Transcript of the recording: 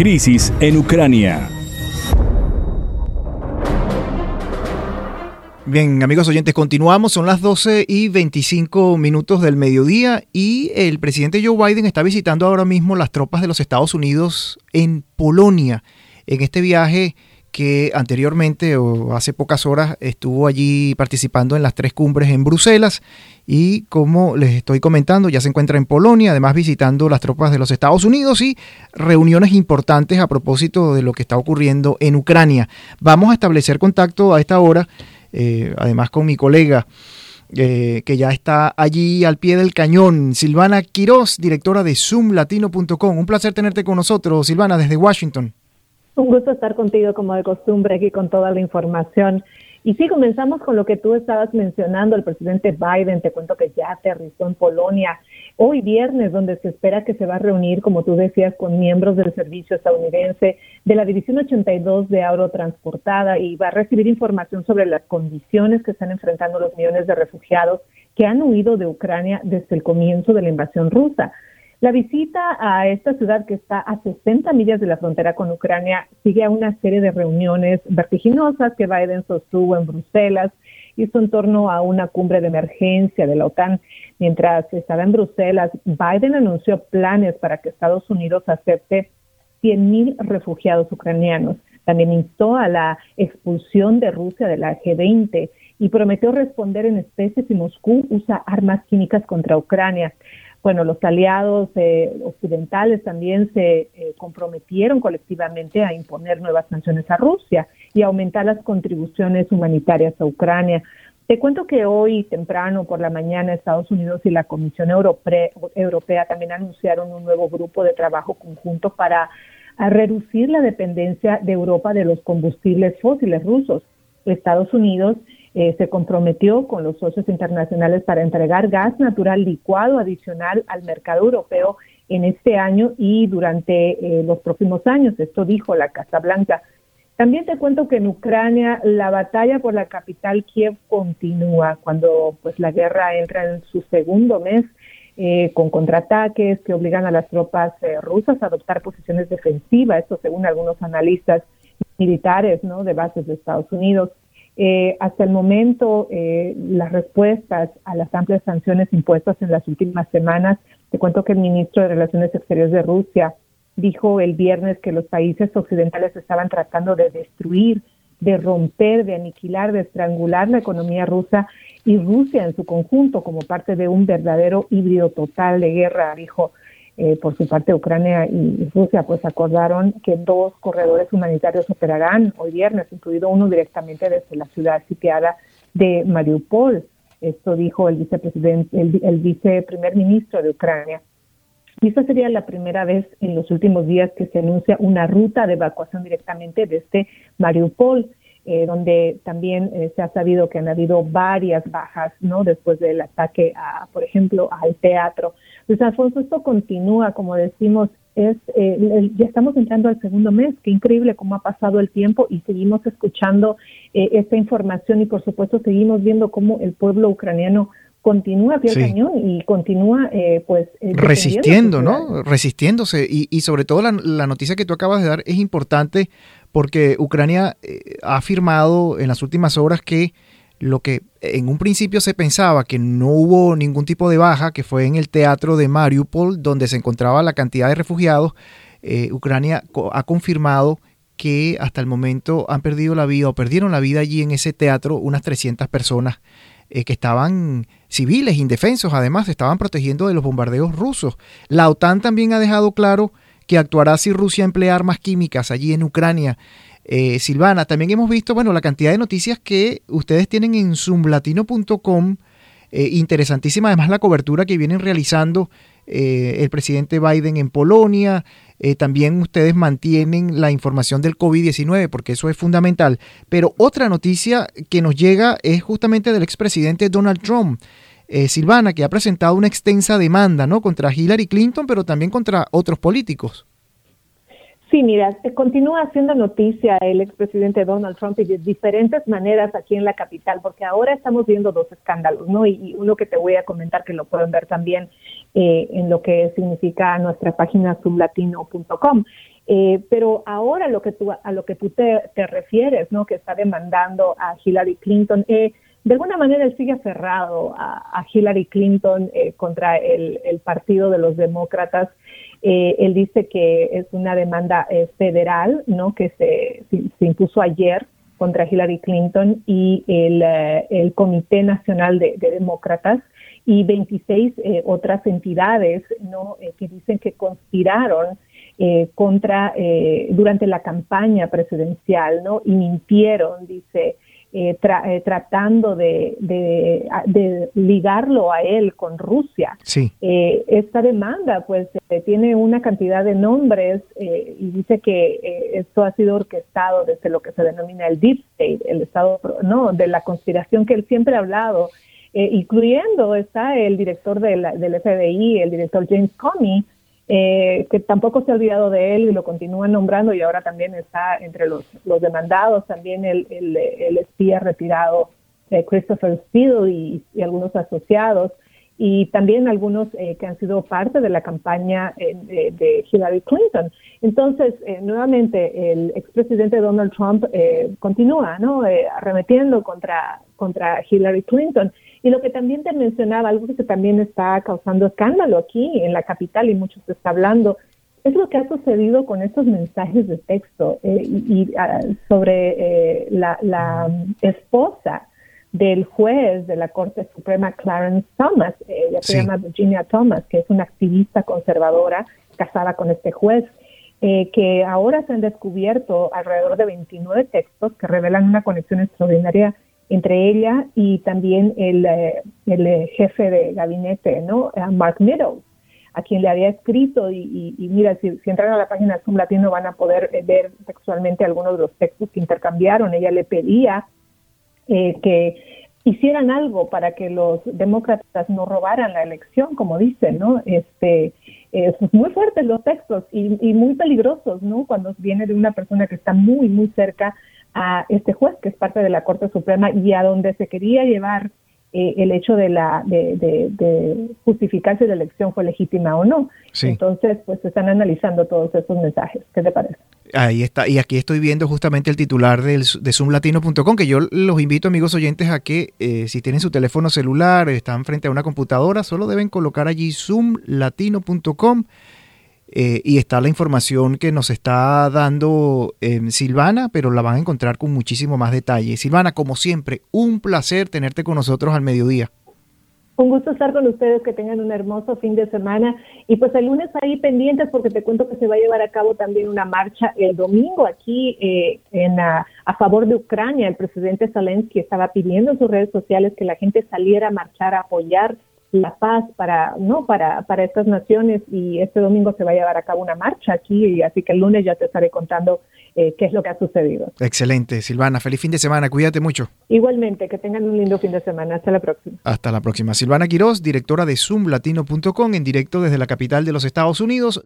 crisis en Ucrania. Bien, amigos oyentes, continuamos. Son las 12 y 25 minutos del mediodía y el presidente Joe Biden está visitando ahora mismo las tropas de los Estados Unidos en Polonia. En este viaje que anteriormente o hace pocas horas estuvo allí participando en las tres cumbres en Bruselas y como les estoy comentando ya se encuentra en Polonia, además visitando las tropas de los Estados Unidos y reuniones importantes a propósito de lo que está ocurriendo en Ucrania. Vamos a establecer contacto a esta hora, eh, además con mi colega. Eh, que ya está allí al pie del cañón, Silvana Quiroz, directora de zoomlatino.com. Un placer tenerte con nosotros, Silvana, desde Washington. Un gusto estar contigo como de costumbre aquí con toda la información. Y sí, comenzamos con lo que tú estabas mencionando, el presidente Biden, te cuento que ya aterrizó en Polonia hoy viernes, donde se espera que se va a reunir, como tú decías, con miembros del servicio estadounidense de la División 82 de Transportada y va a recibir información sobre las condiciones que están enfrentando los millones de refugiados que han huido de Ucrania desde el comienzo de la invasión rusa. La visita a esta ciudad que está a 60 millas de la frontera con Ucrania sigue a una serie de reuniones vertiginosas que Biden sostuvo en Bruselas, hizo en torno a una cumbre de emergencia de la OTAN. Mientras estaba en Bruselas, Biden anunció planes para que Estados Unidos acepte 100.000 refugiados ucranianos. También instó a la expulsión de Rusia de la G20 y prometió responder en especie si Moscú usa armas químicas contra Ucrania bueno, los aliados eh, occidentales también se eh, comprometieron colectivamente a imponer nuevas sanciones a Rusia y aumentar las contribuciones humanitarias a Ucrania. Te cuento que hoy temprano por la mañana Estados Unidos y la Comisión Europea también anunciaron un nuevo grupo de trabajo conjunto para reducir la dependencia de Europa de los combustibles fósiles rusos. Estados Unidos eh, se comprometió con los socios internacionales para entregar gas natural licuado adicional al mercado europeo en este año y durante eh, los próximos años. Esto dijo la Casa Blanca. También te cuento que en Ucrania la batalla por la capital Kiev continúa cuando pues la guerra entra en su segundo mes eh, con contraataques que obligan a las tropas rusas a adoptar posiciones defensivas, esto según algunos analistas militares ¿no? de bases de Estados Unidos. Eh, hasta el momento, eh, las respuestas a las amplias sanciones impuestas en las últimas semanas, te cuento que el ministro de Relaciones Exteriores de Rusia dijo el viernes que los países occidentales estaban tratando de destruir, de romper, de aniquilar, de estrangular la economía rusa y Rusia en su conjunto como parte de un verdadero híbrido total de guerra, dijo. Eh, por su parte, Ucrania y Rusia pues acordaron que dos corredores humanitarios operarán hoy viernes, incluido uno directamente desde la ciudad sitiada de Mariupol. Esto dijo el vicepresidente, el, el viceprimer ministro de Ucrania. Y esta sería la primera vez en los últimos días que se anuncia una ruta de evacuación directamente desde Mariupol. Eh, donde también eh, se ha sabido que han habido varias bajas, ¿no? Después del ataque, a, por ejemplo, al teatro. Pues Alfonso, esto continúa, como decimos, es eh, ya estamos entrando al segundo mes, qué increíble cómo ha pasado el tiempo y seguimos escuchando esta información y por supuesto seguimos viendo cómo el pueblo ucraniano continúa pie cañón y continúa pues resistiendo, ¿no? Resistiéndose y, y sobre todo la, la, noticia que tú acabas de dar es importante porque Ucrania eh, ha afirmado en las últimas horas que lo que en un principio se pensaba que no hubo ningún tipo de baja, que fue en el teatro de Mariupol, donde se encontraba la cantidad de refugiados, eh, Ucrania ha confirmado que hasta el momento han perdido la vida o perdieron la vida allí en ese teatro unas 300 personas eh, que estaban civiles, indefensos, además estaban protegiendo de los bombardeos rusos. La OTAN también ha dejado claro que actuará si Rusia emplea armas químicas allí en Ucrania. Eh, Silvana, también hemos visto, bueno, la cantidad de noticias que ustedes tienen en zoomlatino.com. Eh, interesantísima además la cobertura que vienen realizando eh, el presidente Biden en Polonia. también ustedes mantienen la información del COVID-19 porque eso es fundamental. Pero otra noticia que nos llega es justamente del expresidente Donald Trump. Eh, Silvana, que ha presentado una extensa demanda ¿no? contra Hillary Clinton, pero también contra otros políticos. Sí, mira, continúa haciendo noticia el expresidente Donald Trump y de diferentes maneras aquí en la capital, porque ahora estamos viendo dos escándalos, ¿no? Y, uno que te voy a comentar que lo pueden ver también eh, en lo que significa nuestra página sublatino.com. Eh, pero ahora lo que tú, a lo que tú te, refieres, ¿no? Que está demandando a Hillary Clinton, eh, de alguna manera él sigue aferrado a, Hillary Clinton eh, contra el, Partido de los Demócratas. Eh, él dice que es una demanda eh, federal, ¿no? Que se, impuso ayer contra Hillary Clinton y el, Comité Nacional de, Demócratas y 26 otras entidades, ¿no? que dicen que conspiraron contra durante la campaña presidencial, ¿no? Y mintieron, dice eh, eh, tratando de, de, ligarlo a él con Rusia. Sí. Eh, esta demanda pues tiene una cantidad de nombres y dice que esto ha sido orquestado desde lo que se denomina el deep state, el estado no de la conspiración que él siempre ha hablado, incluyendo está el director del FBI, el director James Comey, eh, que tampoco se ha olvidado de él y lo continúan nombrando y ahora también está entre los, los demandados, también el, el, espía retirado eh, Christopher Steele y, algunos asociados y también algunos eh, que han sido parte de la campaña de, Hillary Clinton. Entonces, nuevamente, el expresidente Donald Trump continúa ¿no? arremetiendo contra, contra Hillary Clinton. Y lo que también te mencionaba, algo que también está causando escándalo aquí en la capital y muchos se está hablando, es lo que ha sucedido con estos mensajes de texto eh, y, ah, sobre eh, la, esposa del juez de la Corte Suprema, Clarence Thomas, ella se llama Virginia Thomas, que es una activista conservadora casada con este juez. Eh, que ahora se han descubierto alrededor de 29 textos que revelan una conexión extraordinaria entre ella y también el, eh, eh, jefe de gabinete, ¿no? Mark Meadows, a quien le había escrito y, mira, si, entran a la página Zoom Latino van a poder eh, ver textualmente algunos de los textos que intercambiaron. Ella le pedía que hicieran algo para que los demócratas no robaran la elección, como dicen, ¿no? Este, muy fuertes los textos y, y, muy peligrosos, ¿no? Cuando viene de una persona que está muy, muy cerca a este juez, que es parte de la Corte Suprema, y a donde se quería llevar eh, el hecho de la de, de, justificar si la elección fue legítima o no. Entonces, pues se están analizando todos esos mensajes. ¿Qué te parece? Ahí está, y aquí estoy viendo justamente el titular del, de zoomlatino.com, que yo los invito, amigos oyentes, a que eh, si tienen su teléfono celular, están frente a una computadora, solo deben colocar allí zoomlatino.com eh, y está la información que nos está dando em, Silvana, pero la van a encontrar con muchísimo más detalle. Silvana, como siempre, un placer tenerte con nosotros al mediodía. Un gusto estar con ustedes, que tengan un hermoso fin de semana. Y pues el lunes ahí pendientes porque te cuento que se va a llevar a cabo también una marcha el domingo aquí eh, en, a, a, favor de Ucrania. El presidente Zelensky estaba pidiendo en sus redes sociales que la gente saliera a marchar a apoyar la paz para no para para estas naciones y este domingo se va a llevar a cabo una marcha aquí y así que el lunes ya te estaré contando eh, qué es lo que ha sucedido. Excelente, Silvana, feliz fin de semana, cuídate mucho. Igualmente, que tengan un lindo fin de semana, hasta la próxima. Hasta la próxima. Silvana Quiroz, directora de zoomlatino.com en directo desde la capital de los Estados Unidos.